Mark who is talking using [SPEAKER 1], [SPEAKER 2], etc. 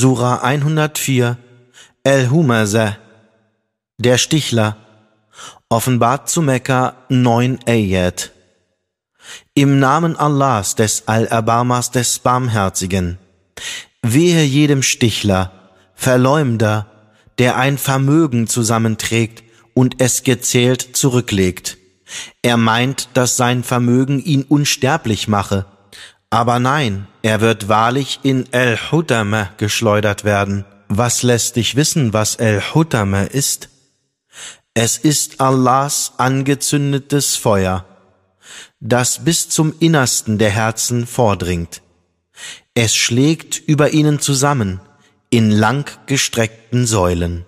[SPEAKER 1] Sura 104 El-Humaza Der Stichler Offenbart zu Mekka 9 Ayat Im Namen Allahs des Allerbarmers des Barmherzigen Wehe jedem Stichler, Verleumder, der ein Vermögen zusammenträgt und es gezählt zurücklegt. Er meint, dass sein Vermögen ihn unsterblich mache, aber nein, er wird wahrlich in El-Hutame geschleudert werden. Was lässt dich wissen, was El-Hutame ist? Es ist Allahs angezündetes Feuer, das bis zum Innersten der Herzen vordringt. Es schlägt über ihnen zusammen in lang gestreckten Säulen.